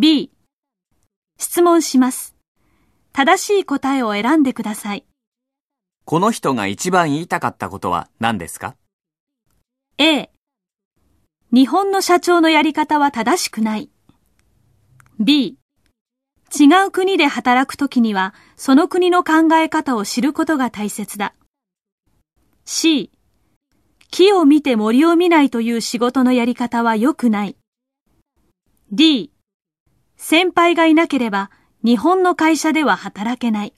B、質問します。正しい答えを選んでください。この人が一番言いたかったことは何ですか？A、日本の社長のやり方は正しくない。B、違う国で働くときには、その国の考え方を知ることが大切だ。C、木を見て森を見ないという仕事のやり方は良くない。D、先輩がいなければ日本の会社では働けない。